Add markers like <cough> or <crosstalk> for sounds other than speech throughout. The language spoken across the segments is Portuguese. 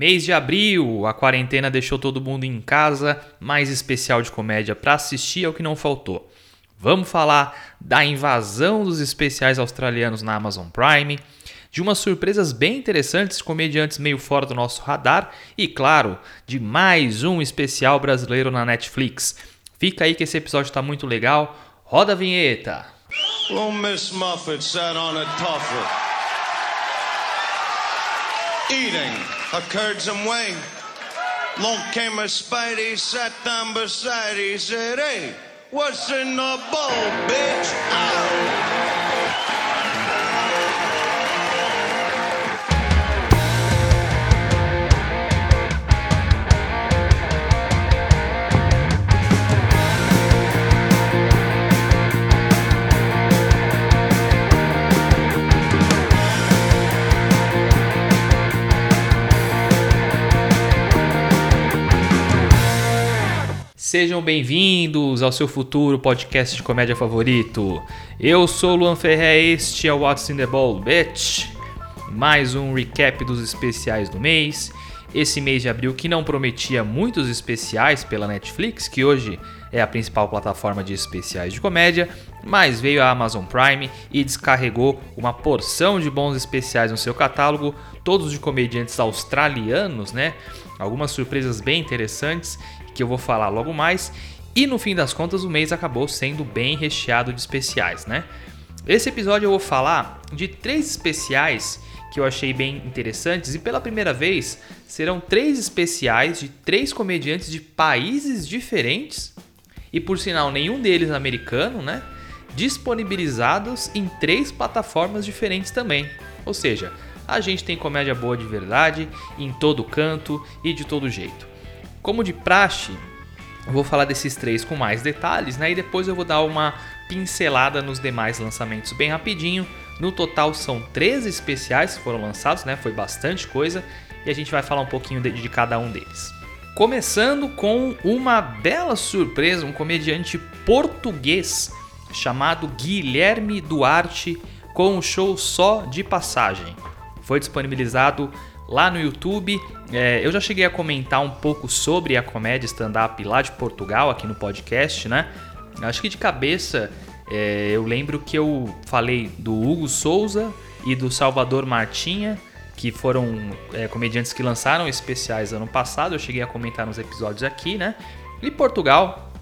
Mês de abril, a quarentena deixou todo mundo em casa, mais especial de comédia para assistir é o que não faltou. Vamos falar da invasão dos especiais australianos na Amazon Prime, de umas surpresas bem interessantes, comediantes meio fora do nosso radar e, claro, de mais um especial brasileiro na Netflix. Fica aí que esse episódio está muito legal. Roda a vinheta! Well, Miss Muffet sat on a eating curds and whey. Long came a Spidey, sat down beside, he said, hey, what's in the bowl, bitch? Oh! Sejam bem-vindos ao seu futuro podcast de comédia favorito. Eu sou o Luan Ferré, este é o What's in the Ball, bitch. Mais um recap dos especiais do mês. Esse mês de abril que não prometia muitos especiais pela Netflix, que hoje é a principal plataforma de especiais de comédia, mas veio a Amazon Prime e descarregou uma porção de bons especiais no seu catálogo, todos de comediantes australianos, né? Algumas surpresas bem interessantes que eu vou falar logo mais. E no fim das contas, o mês acabou sendo bem recheado de especiais, né? Esse episódio eu vou falar de três especiais que eu achei bem interessantes e pela primeira vez serão três especiais de três comediantes de países diferentes e por sinal nenhum deles americano, né? Disponibilizados em três plataformas diferentes também. Ou seja, a gente tem comédia boa de verdade em todo canto e de todo jeito. Como de praxe, vou falar desses três com mais detalhes, né? E depois eu vou dar uma pincelada nos demais lançamentos bem rapidinho. No total são 13 especiais que foram lançados, né? Foi bastante coisa e a gente vai falar um pouquinho de, de cada um deles. Começando com uma bela surpresa, um comediante português chamado Guilherme Duarte com um show só de passagem. Foi disponibilizado lá no YouTube. É, eu já cheguei a comentar um pouco sobre a comédia stand-up lá de Portugal, aqui no podcast, né? Acho que de cabeça é, eu lembro que eu falei do Hugo Souza e do Salvador Martinha, que foram é, comediantes que lançaram especiais ano passado. Eu cheguei a comentar nos episódios aqui, né? E Portugal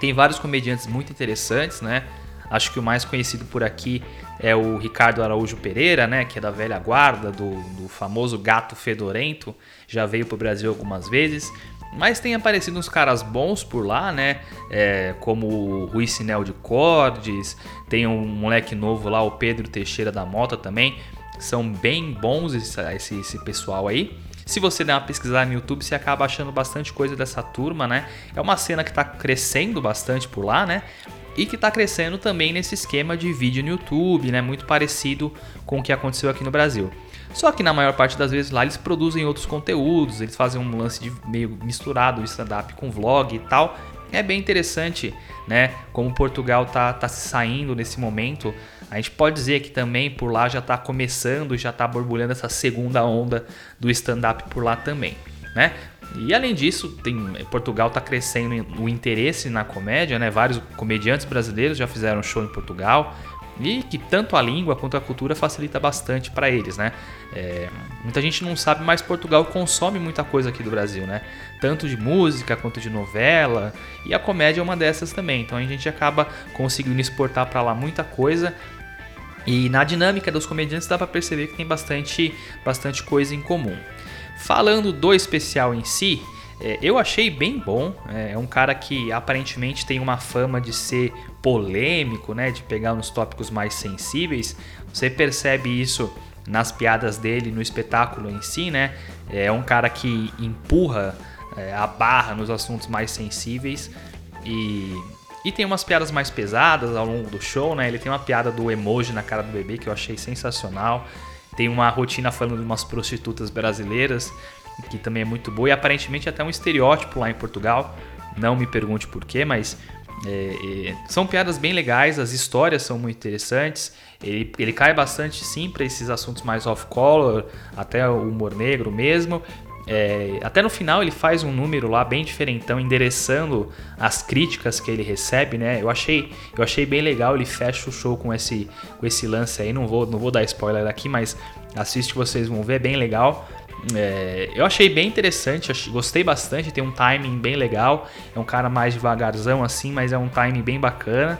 tem vários comediantes muito interessantes, né? Acho que o mais conhecido por aqui é o Ricardo Araújo Pereira, né, que é da velha guarda, do, do famoso gato fedorento, já veio para o Brasil algumas vezes. Mas tem aparecido uns caras bons por lá, né? É, como o Rui Sinel de Cordes, tem um moleque novo lá, o Pedro Teixeira da Mota também. São bem bons esse, esse, esse pessoal aí. Se você der uma pesquisada no YouTube, você acaba achando bastante coisa dessa turma, né? É uma cena que está crescendo bastante por lá, né? E que está crescendo também nesse esquema de vídeo no YouTube, né? Muito parecido com o que aconteceu aqui no Brasil. Só que na maior parte das vezes lá eles produzem outros conteúdos, eles fazem um lance de meio misturado stand-up com vlog e tal. É bem interessante, né? Como Portugal tá, tá saindo nesse momento. A gente pode dizer que também por lá já está começando, já está borbulhando essa segunda onda do stand-up por lá também, né? E além disso, tem, Portugal está crescendo o interesse na comédia, né? Vários comediantes brasileiros já fizeram show em Portugal e que tanto a língua quanto a cultura facilita bastante para eles, né? É, muita gente não sabe, mas Portugal consome muita coisa aqui do Brasil, né? Tanto de música quanto de novela e a comédia é uma dessas também. Então a gente acaba conseguindo exportar para lá muita coisa. E na dinâmica dos comediantes dá para perceber que tem bastante, bastante coisa em comum. Falando do especial em si, é, eu achei bem bom. É, é um cara que aparentemente tem uma fama de ser polêmico, né? De pegar nos tópicos mais sensíveis. Você percebe isso nas piadas dele, no espetáculo em si, né? É um cara que empurra é, a barra nos assuntos mais sensíveis e, e tem umas piadas mais pesadas ao longo do show, né? Ele tem uma piada do emoji na cara do bebê que eu achei sensacional tem uma rotina falando de umas prostitutas brasileiras, que também é muito boa, e aparentemente até um estereótipo lá em Portugal. Não me pergunte por quê, mas é, é, são piadas bem legais, as histórias são muito interessantes. Ele, ele cai bastante sim para esses assuntos mais off-color, até o humor negro mesmo. É, até no final ele faz um número lá bem diferentão, endereçando as críticas que ele recebe, né? Eu achei, eu achei bem legal. Ele fecha o show com esse, com esse lance aí. Não vou, não vou dar spoiler aqui, mas assiste vocês vão ver, é bem legal. É, eu achei bem interessante, achei, gostei bastante. Tem um timing bem legal. É um cara mais devagarzão assim, mas é um timing bem bacana.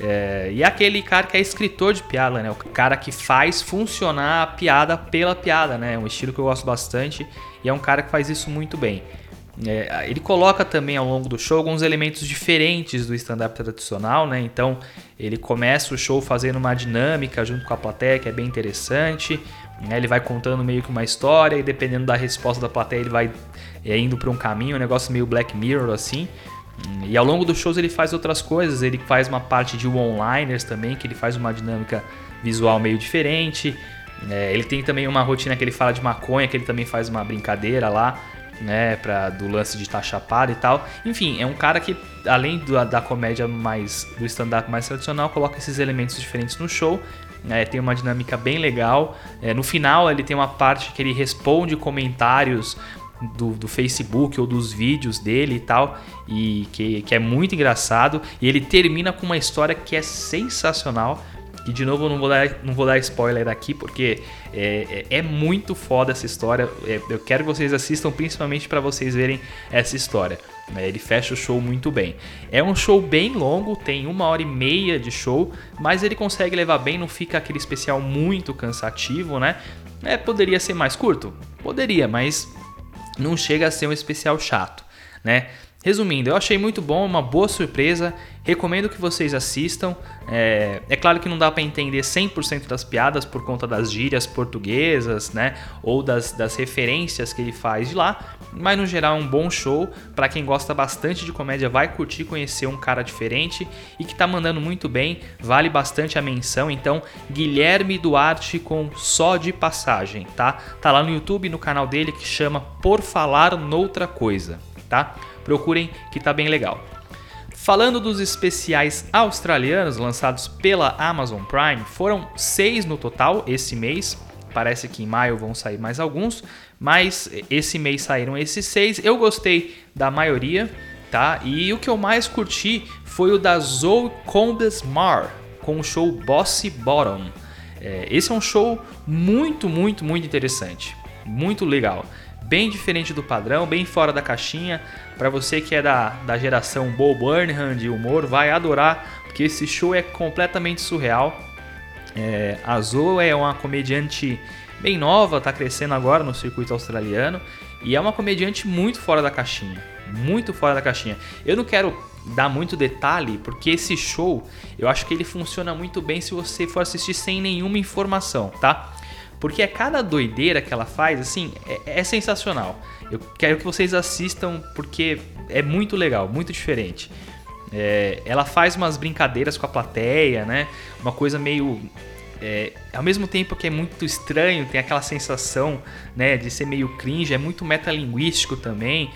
É, e é aquele cara que é escritor de piada, né? O cara que faz funcionar a piada pela piada, né? É um estilo que eu gosto bastante e é um cara que faz isso muito bem. É, ele coloca também ao longo do show alguns elementos diferentes do stand-up tradicional, né? Então ele começa o show fazendo uma dinâmica junto com a plateia que é bem interessante. Né? Ele vai contando meio que uma história e dependendo da resposta da plateia ele vai é, indo para um caminho, um negócio meio Black Mirror assim. E ao longo dos shows ele faz outras coisas, ele faz uma parte de one-liners também, que ele faz uma dinâmica visual meio diferente. É, ele tem também uma rotina que ele fala de maconha, que ele também faz uma brincadeira lá, né, pra, do lance de estar chapado e tal. Enfim, é um cara que, além do, da comédia mais do stand-up mais tradicional, coloca esses elementos diferentes no show. É, tem uma dinâmica bem legal. É, no final, ele tem uma parte que ele responde comentários do, do, Facebook ou dos vídeos dele e tal, e que, que é muito engraçado. E ele termina com uma história que é sensacional. E de novo, eu não vou dar, não vou dar spoiler aqui, porque é, é, é muito foda essa história. É, eu quero que vocês assistam, principalmente para vocês verem essa história. É, ele fecha o show muito bem. É um show bem longo, tem uma hora e meia de show, mas ele consegue levar bem, não fica aquele especial muito cansativo, né? É, poderia ser mais curto? Poderia, mas não chega a ser um especial chato, né? Resumindo, eu achei muito bom, uma boa surpresa. Recomendo que vocês assistam. É, é claro que não dá para entender 100% das piadas por conta das gírias portuguesas, né? Ou das, das referências que ele faz de lá. Mas no geral é um bom show. Para quem gosta bastante de comédia, vai curtir conhecer um cara diferente e que tá mandando muito bem. Vale bastante a menção. Então, Guilherme Duarte com Só de Passagem, tá? Tá lá no YouTube, no canal dele que chama Por Falar Noutra Coisa, tá? Procurem que tá bem legal. Falando dos especiais australianos lançados pela Amazon Prime, foram seis no total esse mês. Parece que em maio vão sair mais alguns, mas esse mês saíram esses seis. Eu gostei da maioria, tá? E o que eu mais curti foi o da Zoe Condesmar com o show Bossy Bottom. É, esse é um show muito, muito, muito interessante, muito legal bem diferente do padrão, bem fora da caixinha. Para você que é da, da geração Bo Burnham de humor, vai adorar, porque esse show é completamente surreal. É, a Zoe é uma comediante bem nova, está crescendo agora no circuito australiano e é uma comediante muito fora da caixinha, muito fora da caixinha. Eu não quero dar muito detalhe porque esse show eu acho que ele funciona muito bem se você for assistir sem nenhuma informação, tá? Porque é cada doideira que ela faz, assim, é, é sensacional. Eu quero que vocês assistam porque é muito legal, muito diferente. É, ela faz umas brincadeiras com a plateia, né? Uma coisa meio. É, ao mesmo tempo que é muito estranho, tem aquela sensação né, de ser meio cringe, é muito metalinguístico também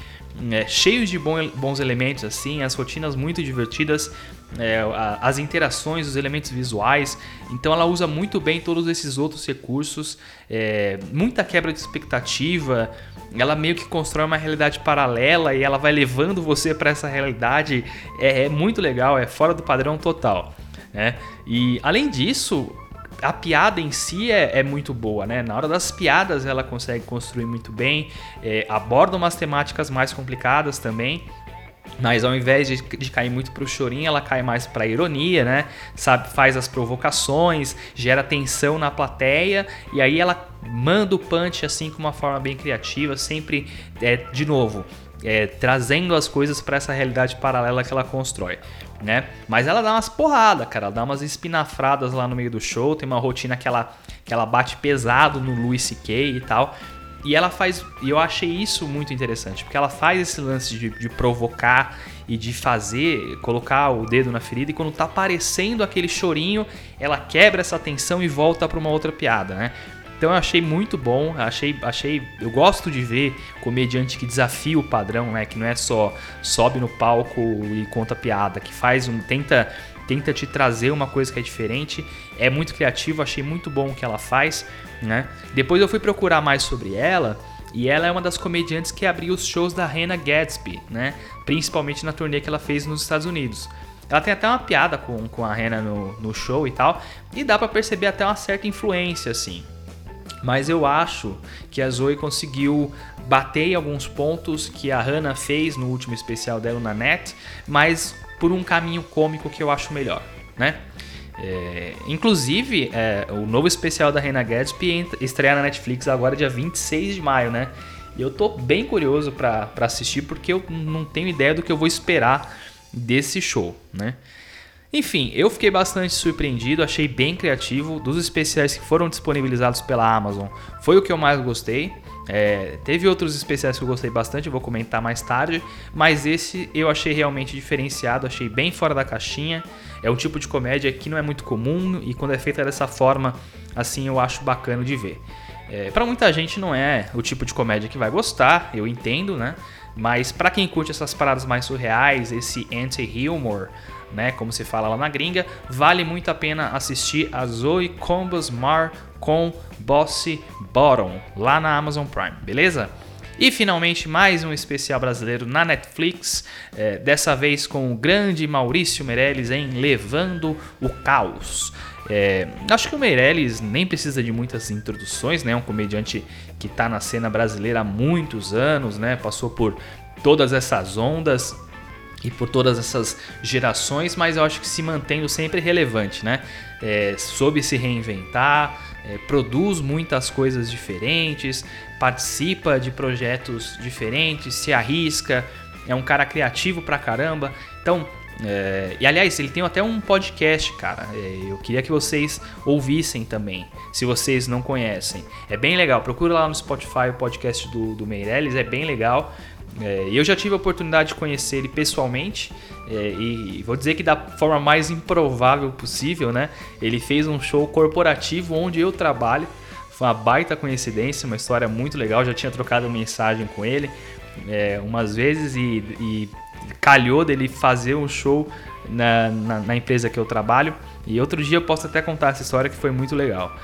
é, cheios de bons elementos, assim, as rotinas muito divertidas, é, as interações, os elementos visuais. Então ela usa muito bem todos esses outros recursos, é, muita quebra de expectativa. Ela meio que constrói uma realidade paralela e ela vai levando você para essa realidade. É, é, muito legal, é fora do padrão total. Né? E além disso, a piada em si é, é, muito boa, né? Na hora das piadas ela consegue construir muito bem, é, aborda umas temáticas mais complicadas também. Mas ao invés de, de cair muito pro chorinho, ela cai mais pra ironia, né? Sabe, faz as provocações, gera tensão na plateia e aí ela manda o punch assim com uma forma bem criativa, sempre é, de novo, é, trazendo as coisas para essa realidade paralela que ela constrói né? Mas ela dá umas porradas, cara. Ela dá umas espinafradas lá no meio do show. Tem uma rotina que ela, que ela bate pesado no Louis C.K. e tal. E ela faz. E eu achei isso muito interessante, porque ela faz esse lance de, de, provocar e de fazer, colocar o dedo na ferida, e quando tá aparecendo aquele chorinho, ela quebra essa tensão e volta para uma outra piada, né? Então eu achei muito bom, achei, achei, eu gosto de ver comediante que desafia o padrão, né? Que não é só sobe no palco e conta piada, que faz um tenta tenta te trazer uma coisa que é diferente, é muito criativo, achei muito bom o que ela faz, né? Depois eu fui procurar mais sobre ela E ela é uma das comediantes que abriu os shows da Hannah Gadsby, né? Principalmente na turnê que ela fez nos Estados Unidos. Ela tem até uma piada com, com a Hannah no, no show e tal, e dá para perceber até uma certa influência, assim. Mas eu acho que a Zoe conseguiu bater em alguns pontos que a Hannah fez no último especial dela na net, mas por um caminho cômico que eu acho melhor, né? É, inclusive, é, o novo especial da Hannah Gadsby estreia na Netflix agora dia 26 de maio, né? E eu tô bem curioso para assistir porque eu não tenho ideia do que eu vou esperar desse show, né? Enfim, eu fiquei bastante surpreendido, achei bem criativo. Dos especiais que foram disponibilizados pela Amazon, foi o que eu mais gostei. É, teve outros especiais que eu gostei bastante, vou comentar mais tarde, mas esse eu achei realmente diferenciado, achei bem fora da caixinha. É um tipo de comédia que não é muito comum e quando é feita dessa forma, assim eu acho bacana de ver. É, para muita gente não é o tipo de comédia que vai gostar, eu entendo, né? Mas para quem curte essas paradas mais surreais, esse anti-humor, né, como se fala lá na gringa, vale muito a pena assistir a Zoe Combs Mar com Bossy Bottom lá na Amazon Prime, beleza? E finalmente mais um especial brasileiro na Netflix, é, dessa vez com o grande Maurício Meirelles em Levando o Caos. É, acho que o Meirelles nem precisa de muitas introduções, né? Um comediante que está na cena brasileira há muitos anos, né? Passou por todas essas ondas e por todas essas gerações, mas eu acho que se mantendo sempre relevante, né? É, soube se reinventar, é, produz muitas coisas diferentes, participa de projetos diferentes, se arrisca, é um cara criativo pra caramba. Então, é, e aliás, ele tem até um podcast, cara. É, eu queria que vocês ouvissem também, se vocês não conhecem. É bem legal. Procura lá no Spotify o podcast do, do Meirelles, é bem legal. É, eu já tive a oportunidade de conhecer ele pessoalmente é, e vou dizer que da forma mais improvável possível, né? Ele fez um show corporativo onde eu trabalho. Foi uma baita coincidência, uma história muito legal. Já tinha trocado mensagem com ele é, umas vezes e, e, calhou dele fazer um show na, na, na empresa que eu trabalho. E outro dia eu posso até contar essa história que foi muito legal.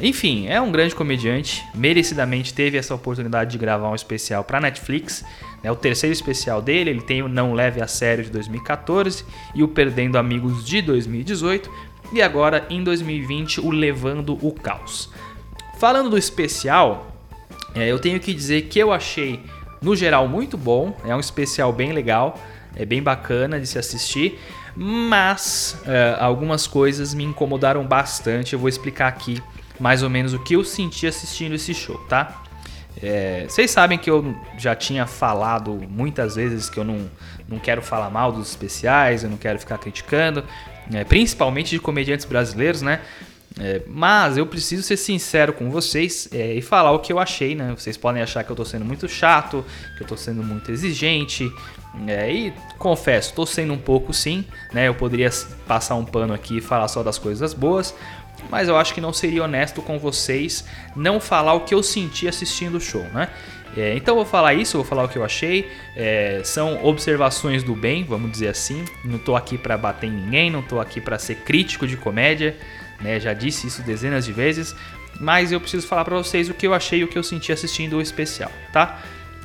Enfim, é um grande comediante, merecidamente teve essa oportunidade de gravar um especial para Netflix. É o terceiro especial dele, ele tem o Não Leve a Sério de 2014 e o Perdendo Amigos de 2018 e agora em 2020 o Levando o Caos. Falando do especial, é, eu tenho que dizer que eu achei no geral muito bom, é um especial bem legal, é bem bacana de se assistir, mas é, algumas coisas me incomodaram bastante. Eu vou explicar aqui mais ou menos o que eu senti assistindo esse show, tá? É, vocês sabem que eu já tinha falado muitas vezes que eu não, não quero falar mal dos especiais, eu não quero ficar criticando, é, principalmente de comediantes brasileiros, né? É, mas eu preciso ser sincero com vocês é, e falar o que eu achei, né? Vocês podem achar que eu tô sendo muito chato, que eu tô sendo muito exigente. É, e confesso, tô sendo um pouco sim, né? Eu poderia passar um pano aqui e falar só das coisas boas, mas eu acho que não seria honesto com vocês não falar o que eu senti assistindo o show, né? É, então vou falar isso, vou falar o que eu achei. É, são observações do bem, vamos dizer assim. Não tô aqui para bater em ninguém, não tô aqui para ser crítico de comédia né? Já disse isso dezenas de vezes, mas eu preciso falar para vocês o que eu achei e o que eu senti assistindo o especial, tá?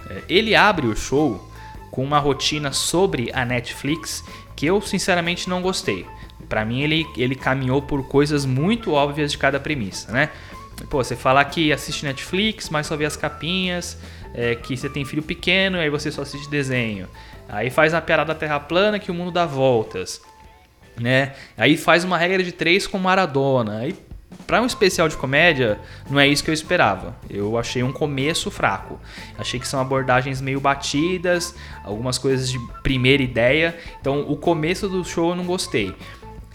É, ele abre o show com uma rotina sobre a Netflix que eu sinceramente não gostei. Para mim ele, ele caminhou por coisas muito óbvias de cada premissa, né? Pô, você falar que assiste Netflix, mas só vê as capinhas, é, que você tem filho pequeno, aí você só assiste desenho. Aí faz a piada da Terra plana que o mundo dá voltas né? Aí faz uma regra de três com Maradona. Aí para um especial de comédia, não é isso que eu esperava. Eu achei um começo fraco. Achei que são abordagens meio batidas, algumas coisas de primeira ideia. Então, o começo do show eu não gostei.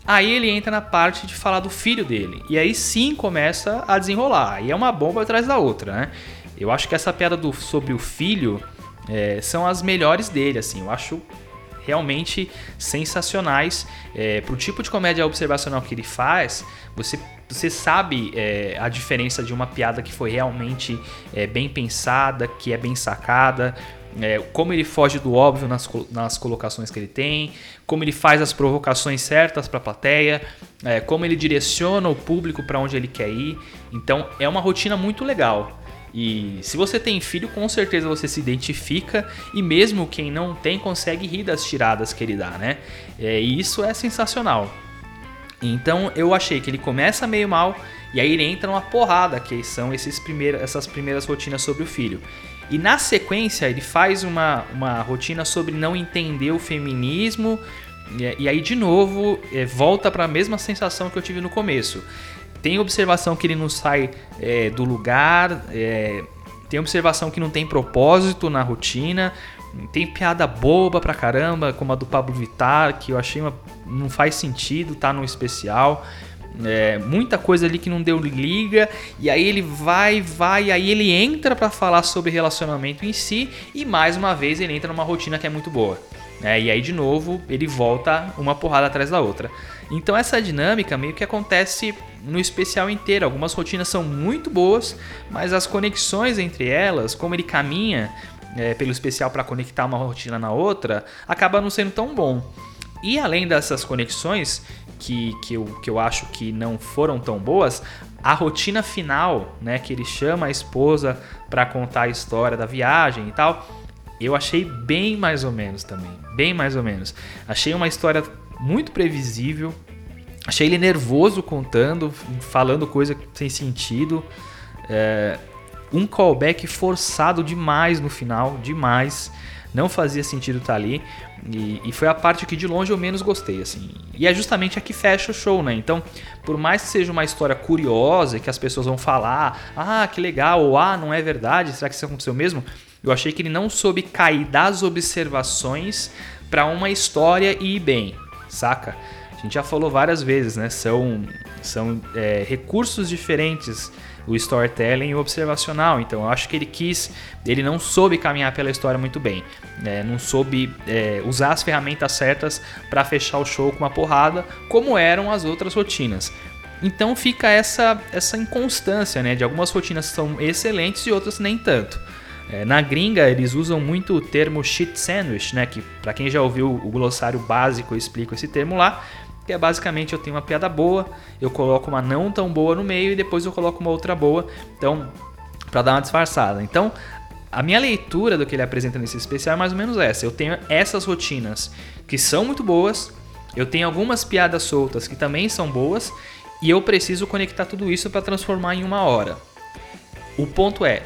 Aí ele entra na parte de falar do filho dele. E aí sim começa a desenrolar. E é uma bomba atrás da outra, né? Eu acho que essa piada do, sobre o filho é, são as melhores dele, assim. Eu acho realmente sensacionais. É, Para o tipo de comédia observacional que ele faz, você, você sabe é, a diferença de uma piada que foi realmente é, bem pensada, que é bem sacada. É, como ele foge do óbvio nas, nas colocações que ele tem, como ele faz as provocações certas para a plateia, é, como ele direciona o público para onde ele quer ir. Então é uma rotina muito legal. E se você tem filho, com certeza você se identifica e mesmo quem não tem consegue rir das tiradas que ele dá, né? É, e isso é sensacional. Então eu achei que ele começa meio mal e aí ele entra numa porrada, que são esses primeiros, essas primeiras rotinas sobre o filho. E na sequência ele faz uma, uma rotina sobre não entender o feminismo e, e aí de novo é, volta para a mesma sensação que eu tive no começo. Tem observação que ele não sai é, do lugar, é, tem observação que não tem propósito na rotina, tem piada boba pra caramba, como a do Pablo Vittar, que eu achei uma, não faz sentido, tá no especial. É, muita coisa ali que não deu liga, e aí ele vai, vai, aí ele entra para falar sobre relacionamento em si, e mais uma vez ele entra numa rotina que é muito boa. É, e aí, de novo, ele volta uma porrada atrás da outra. Então, essa dinâmica meio que acontece no especial inteiro. Algumas rotinas são muito boas, mas as conexões entre elas, como ele caminha é, pelo especial para conectar uma rotina na outra, acaba não sendo tão bom. E além dessas conexões, que, que, eu, que eu acho que não foram tão boas, a rotina final, né, que ele chama a esposa para contar a história da viagem e tal, eu achei bem mais ou menos também. Bem mais ou menos. Achei uma história muito previsível. Achei ele nervoso contando, falando coisa sem sentido. É, um callback forçado demais no final, demais. Não fazia sentido estar tá ali. E, e, foi a parte que de longe eu menos gostei, assim. E é justamente a que fecha o show, né? Então, por mais que seja uma história curiosa e que as pessoas vão falar, ah, que legal, ou ah, não é verdade, será que isso aconteceu mesmo? Eu achei que ele não soube cair das observações para uma história e ir bem, saca? A gente já falou várias vezes, né? São, são é, recursos diferentes o storytelling e o observacional. Então eu acho que ele quis, ele não soube caminhar pela história muito bem, né? não soube é, usar as ferramentas certas para fechar o show com uma porrada, como eram as outras rotinas. Então fica essa essa inconstância, né? De algumas rotinas são excelentes e outras nem tanto. É, na gringa, eles usam muito o termo shit sandwich, né? Que para quem já ouviu o glossário básico, eu explico esse termo lá. Que é basicamente eu tenho uma piada boa, eu coloco uma não tão boa no meio e depois eu coloco uma outra boa. Então, para dar uma disfarçada. Então, a minha leitura do que ele apresenta nesse especial é mais ou menos essa. Eu tenho essas rotinas que são muito boas, eu tenho algumas piadas soltas que também são boas e eu preciso conectar tudo isso para transformar em uma hora. O ponto é,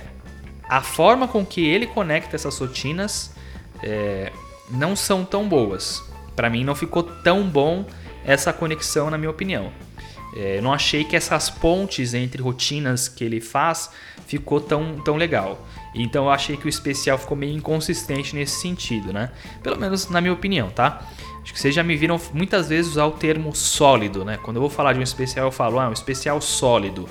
a forma com que ele conecta essas rotinas é, não são tão boas. Para mim não ficou tão bom essa conexão, na minha opinião. É, não achei que essas pontes entre rotinas que ele faz ficou tão, tão legal. Então eu achei que o especial ficou meio inconsistente nesse sentido, né? Pelo menos na minha opinião, tá? Acho que vocês já me viram muitas vezes usar o termo sólido, né? Quando eu vou falar de um especial, eu falo, ah, um especial sólido.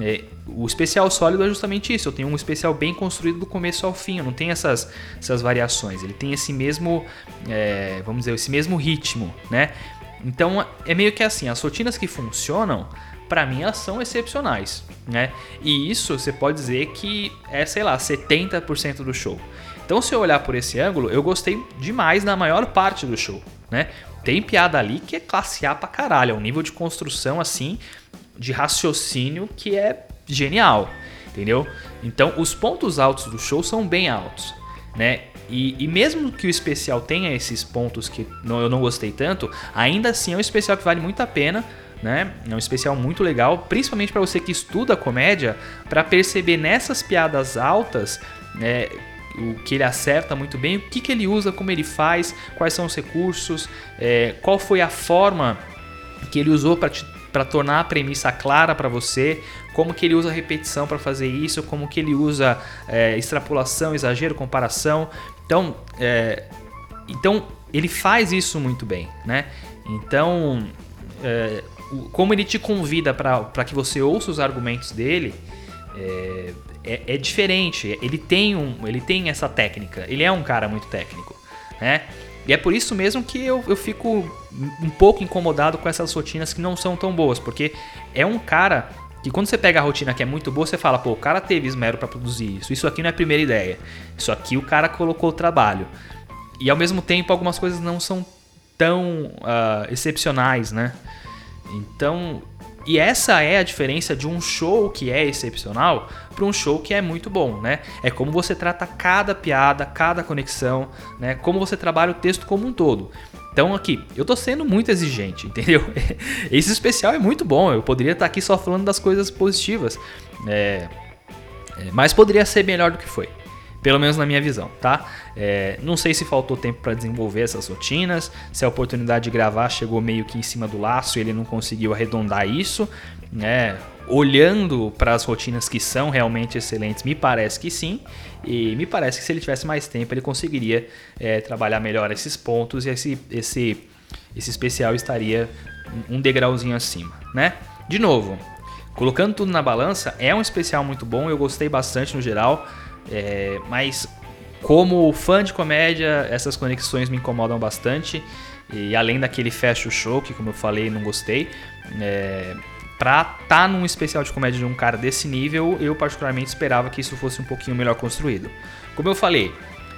É, o especial sólido é justamente isso. Eu tenho um especial bem construído do começo ao fim. Eu não tem essas, essas variações. Ele tem esse mesmo, é, vamos dizer, esse mesmo ritmo, né? Então é meio que assim. As rotinas que funcionam, para mim, elas são excepcionais, né? E isso você pode dizer que é, sei lá, 70% do show. Então, se eu olhar por esse ângulo, eu gostei demais da maior parte do show, né? Tem piada ali que é classe A pra caralho, é um nível de construção assim de raciocínio que é genial, entendeu? Então, os pontos altos do show são bem altos, né? E, e, mesmo que o especial tenha esses pontos que não, eu não gostei tanto, ainda assim é um especial que vale muito a pena, né? É um especial muito legal, principalmente para você que estuda comédia, para perceber nessas piadas altas, né? O que ele acerta muito bem, o que, que ele usa, como ele faz, quais são os recursos, é, qual foi a forma que ele usou para te para tornar a premissa clara para você, como que ele usa repetição para fazer isso, como que ele usa é, extrapolação, exagero, comparação. Então, é, então ele faz isso muito bem, né? Então, é, como ele te convida para que você ouça os argumentos dele, é, é, é, diferente. Ele tem, um, ele tem essa técnica. Ele é um cara muito técnico, né? E é por isso mesmo que eu, eu fico um pouco incomodado com essas rotinas que não são tão boas, porque é um cara que quando você pega a rotina que é muito boa, você fala, pô, o cara teve esmero para produzir isso. Isso aqui não é a primeira ideia. Isso aqui o cara colocou o trabalho. E ao mesmo tempo, algumas coisas não são tão uh, excepcionais, né? Então, E essa é a diferença de um show que é excepcional para um show que é muito bom, né? É como você trata cada piada, cada conexão, né? Como você trabalha o texto como um todo. Então aqui, eu tô sendo muito exigente, <laughs> entendeu? Esse especial é muito bom, eu poderia estar aqui só falando das coisas positivas, é, é, mas poderia ser melhor do que foi. Pelo menos na minha visão, tá? É, não sei se faltou tempo para desenvolver essas rotinas, se a oportunidade de gravar chegou meio que em cima do laço e ele não conseguiu arredondar isso, né? Olhando para as rotinas que são realmente excelentes, me parece que sim. E me parece que se ele tivesse mais tempo, ele conseguiria é, trabalhar melhor esses pontos e esse, esse, esse especial estaria um degrauzinho acima, né? De novo, colocando tudo na balança, é um especial muito bom, eu gostei bastante no geral. É, mas como fã de comédia, essas conexões me incomodam bastante. E além daquele fecha o show, que como eu falei, não gostei. É, pra estar tá num especial de comédia de um cara desse nível, eu particularmente esperava que isso fosse um pouquinho melhor construído. Como eu falei,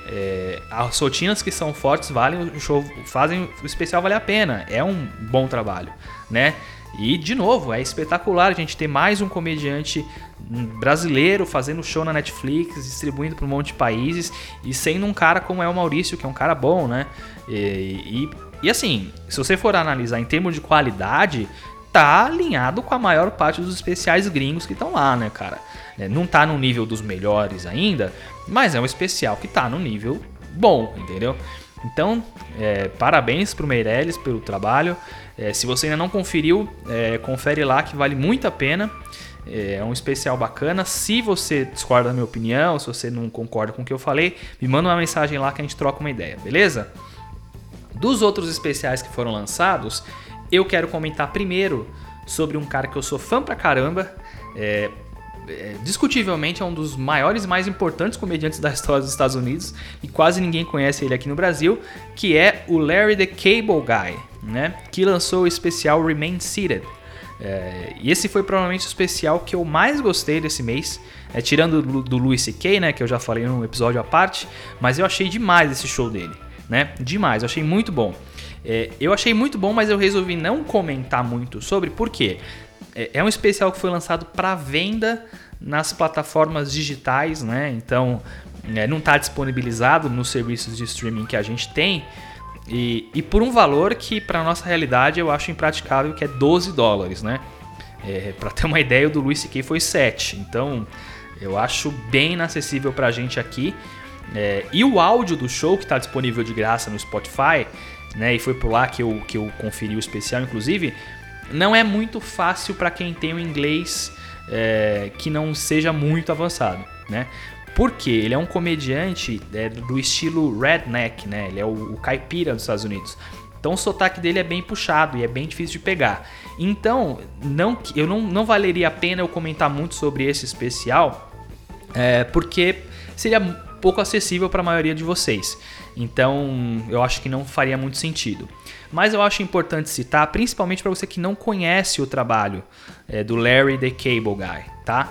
é, as rotinas que são fortes valem o show, fazem o especial valer a pena. É um bom trabalho, né? E de novo, é espetacular a gente ter mais um comediante brasileiro fazendo show na Netflix, distribuindo para um monte de países e sendo um cara como é o Maurício, que é um cara bom, né? E, e, e assim, se você for analisar em termos de qualidade, tá alinhado com a maior parte dos especiais gringos que estão lá, né, cara? É, não tá no nível dos melhores ainda, mas é um especial que tá no nível bom, entendeu? Então, é, parabéns pro Meirelles pelo trabalho. É, se você ainda não conferiu, é, confere lá que vale muito a pena. É, é um especial bacana. Se você discorda da minha opinião, se você não concorda com o que eu falei, me manda uma mensagem lá que a gente troca uma ideia, beleza? Dos outros especiais que foram lançados, eu quero comentar primeiro sobre um cara que eu sou fã pra caramba. É, é, discutivelmente é um dos maiores e mais importantes comediantes da história dos Estados Unidos e quase ninguém conhece ele aqui no Brasil, que é o Larry the Cable Guy, né? Que lançou o especial Remain Seated. É, e esse foi provavelmente o especial que eu mais gostei desse mês, é, tirando do, do Louis C.K., né, que eu já falei num episódio à parte, mas eu achei demais esse show dele, né? Demais, eu achei muito bom. É, eu achei muito bom, mas eu resolvi não comentar muito sobre, por quê? É, é um especial que foi lançado para venda nas plataformas digitais, né? Então é, não está disponibilizado nos serviços de streaming que a gente tem. E, e por um valor que, para nossa realidade, eu acho impraticável, que é 12 dólares, né? É, para ter uma ideia, o do Luis C.K. foi 7. Então, eu acho bem inacessível para a gente aqui. É, e o áudio do show, que está disponível de graça no Spotify, né? E foi por lá que eu, que eu conferi o especial, inclusive não é muito fácil para quem tem o inglês é, que não seja muito avançado, né? Porque ele é um comediante é, do estilo redneck, né? Ele é o, o caipira dos Estados Unidos. Então o sotaque dele é bem puxado e é bem difícil de pegar. Então, não, eu não, não valeria a pena eu comentar muito sobre esse especial, é, porque seria pouco acessível para a maioria de vocês. Então, eu acho que não faria muito sentido. Mas eu acho importante citar, principalmente para você que não conhece o trabalho é, do Larry the Cable Guy, tá?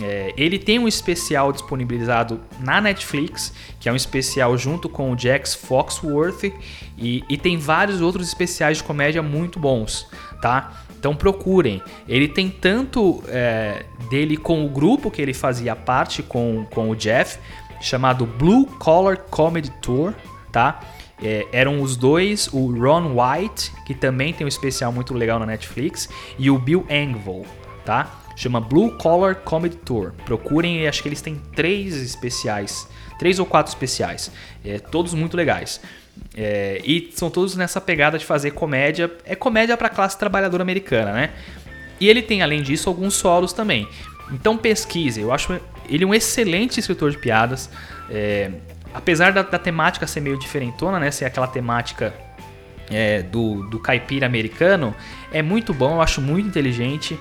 É, ele tem um especial disponibilizado na Netflix, que é um especial junto com o Jax Foxworth, e, e tem vários outros especiais de comédia muito bons, tá? Então procurem. Ele tem tanto é, dele com o grupo que ele fazia parte com, com o Jeff, chamado Blue Collar Comedy Tour, tá? É, eram os dois, o Ron White, que também tem um especial muito legal na Netflix, e o Bill Engvall, tá? Chama Blue Collar Comedy Tour. Procurem, acho que eles têm três especiais, três ou quatro especiais, é, todos muito legais. É, e são todos nessa pegada de fazer comédia, é comédia para classe trabalhadora americana, né? E ele tem, além disso, alguns solos também. Então pesquise, eu acho ele um excelente escritor de piadas. É, apesar da, da, temática ser meio diferentona, né? Ser aquela temática é, do, do caipira americano, é muito bom, eu acho muito inteligente.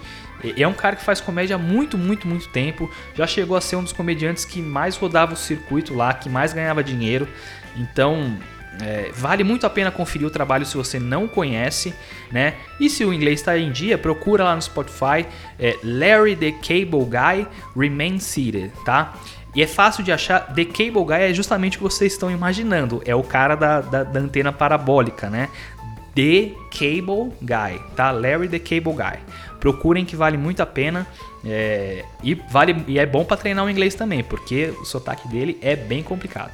É um cara que faz comédia há muito, muito, muito tempo. Já chegou a ser um dos comediantes que mais rodava o circuito lá, que mais ganhava dinheiro. Então, é, vale muito a pena conferir o trabalho se você não conhece, né? E se o inglês está em dia, procura lá no Spotify é Larry the Cable Guy Remain Seated, tá? E é fácil de achar. The Cable Guy é justamente o que vocês estão imaginando. É o cara da, da, da antena parabólica, né? The Cable Guy, tá? Larry The Cable Guy. Procurem que vale muito a pena é, e, vale, e é bom para treinar o inglês também, porque o sotaque dele é bem complicado.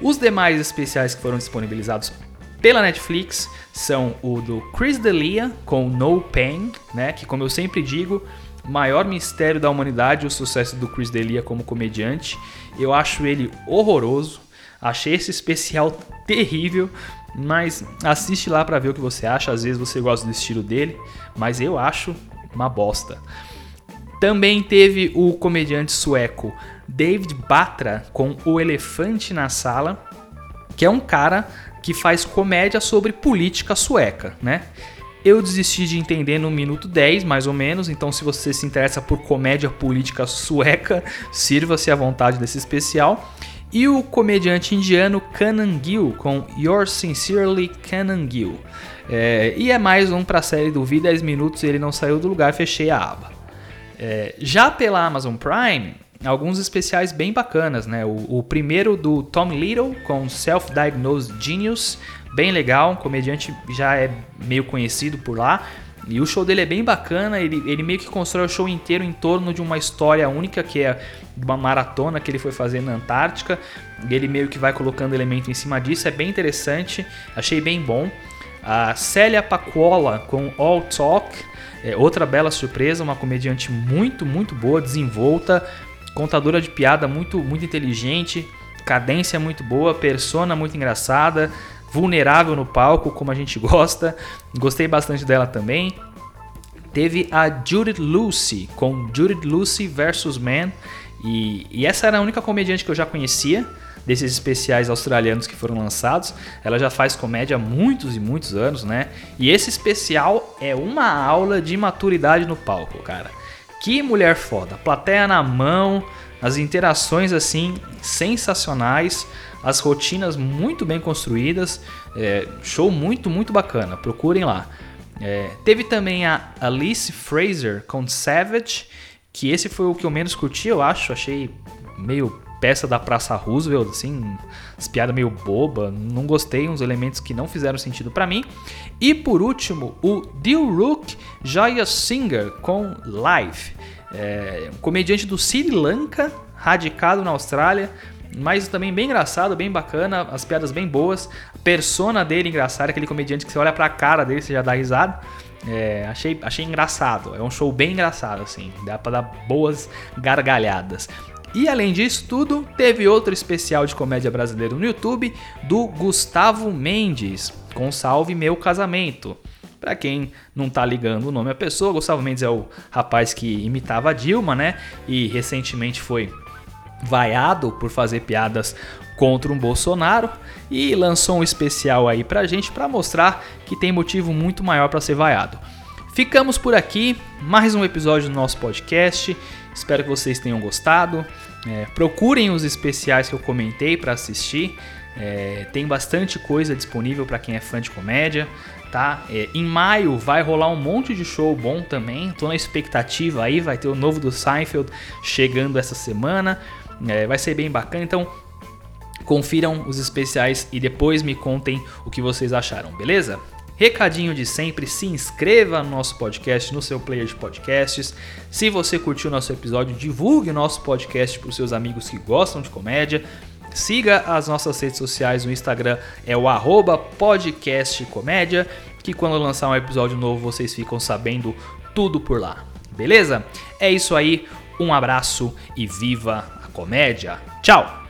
Os demais especiais que foram disponibilizados pela Netflix são o do Chris D'Elia com No Pain, né? Que como eu sempre digo, maior mistério da humanidade o sucesso do Chris D'Elia como comediante. Eu acho ele horroroso. Achei esse especial terrível, mas assiste lá para ver o que você acha. Às vezes você gosta do estilo dele, mas eu acho uma bosta. Também teve o comediante sueco David Batra com O Elefante na Sala, que é um cara que faz comédia sobre política sueca, né? Eu desisti de entender no minuto 10, mais ou menos, então se você se interessa por comédia política sueca, <laughs> sirva-se à vontade desse especial. E o comediante indiano Kanan Gill com Yours Sincerely Kanan Gill. É, e é mais um para a série do Vi 10 minutos ele não saiu do lugar, fechei a aba. É, já pela Amazon Prime, alguns especiais bem bacanas, né? O, o primeiro do Tom Little com Self-Diagnosed Genius, bem legal, um comediante já é meio conhecido por lá. E o show dele é bem bacana, ele, ele meio que constrói o show inteiro em torno de uma história única, que é uma maratona que ele foi fazer na Antártica. E ele meio que vai colocando elemento em cima disso, é bem interessante, achei bem bom. A Célia Pacuola com All Talk, é outra bela surpresa, uma comediante muito, muito boa, desenvolta, contadora de piada muito, muito inteligente, cadência muito boa, persona muito engraçada, vulnerável no palco, como a gente <laughs> gosta. Gostei bastante dela também. Teve a Judith Lucy com Judith Lucy vs Man. E, e, essa era a única comediante que eu já conhecia desses especiais australianos que foram lançados. Ela já faz comédia há muitos e muitos anos, né? E esse especial é uma aula de maturidade no palco, cara. Que mulher foda. Plateia na mão, as interações assim sensacionais, as rotinas muito bem construídas, é, show muito, muito bacana. Procurem lá. É, teve também a Alice Fraser com Savage, que esse foi o que eu menos curti, eu acho. Achei meio peça da Praça Roosevelt, assim, as piadas meio boba, não gostei, uns elementos que não fizeram sentido para mim. E por último, o Dilruk Jaya Singer com Live, é, um comediante do Sri Lanka, radicado na Austrália, mas também bem engraçado, bem bacana, as piadas bem boas, a persona dele engraçada, aquele comediante que você olha pra cara dele, você já dá risada. É, achei, achei engraçado, é um show bem engraçado, assim, dá pra dar boas gargalhadas. E além disso tudo, teve outro especial de comédia brasileira no YouTube do Gustavo Mendes, com Salve Meu Casamento. Para quem não tá ligando o nome à pessoa, Gustavo Mendes é o rapaz que imitava a Dilma, né? E recentemente foi vaiado por fazer piadas contra um Bolsonaro e lançou um especial aí pra gente para mostrar que tem motivo muito maior para ser vaiado. Ficamos por aqui, mais um episódio do nosso podcast. Espero que vocês tenham gostado. É, procurem os especiais que eu comentei para assistir. É, tem bastante coisa disponível para quem é fã de comédia, tá? É, em maio vai rolar um monte de show bom também. Tô na expectativa aí, vai ter o novo do Seinfeld chegando essa semana. É, vai ser bem bacana, então confiram os especiais e depois me contem o que vocês acharam, beleza? Recadinho de sempre, se inscreva no nosso podcast, no seu player de podcasts. Se você curtiu o nosso episódio, divulgue o nosso podcast para os seus amigos que gostam de comédia. Siga as nossas redes sociais, o Instagram é o arroba podcastcomédia, que quando lançar um episódio novo vocês ficam sabendo tudo por lá. Beleza? É isso aí, um abraço e viva a comédia. Tchau!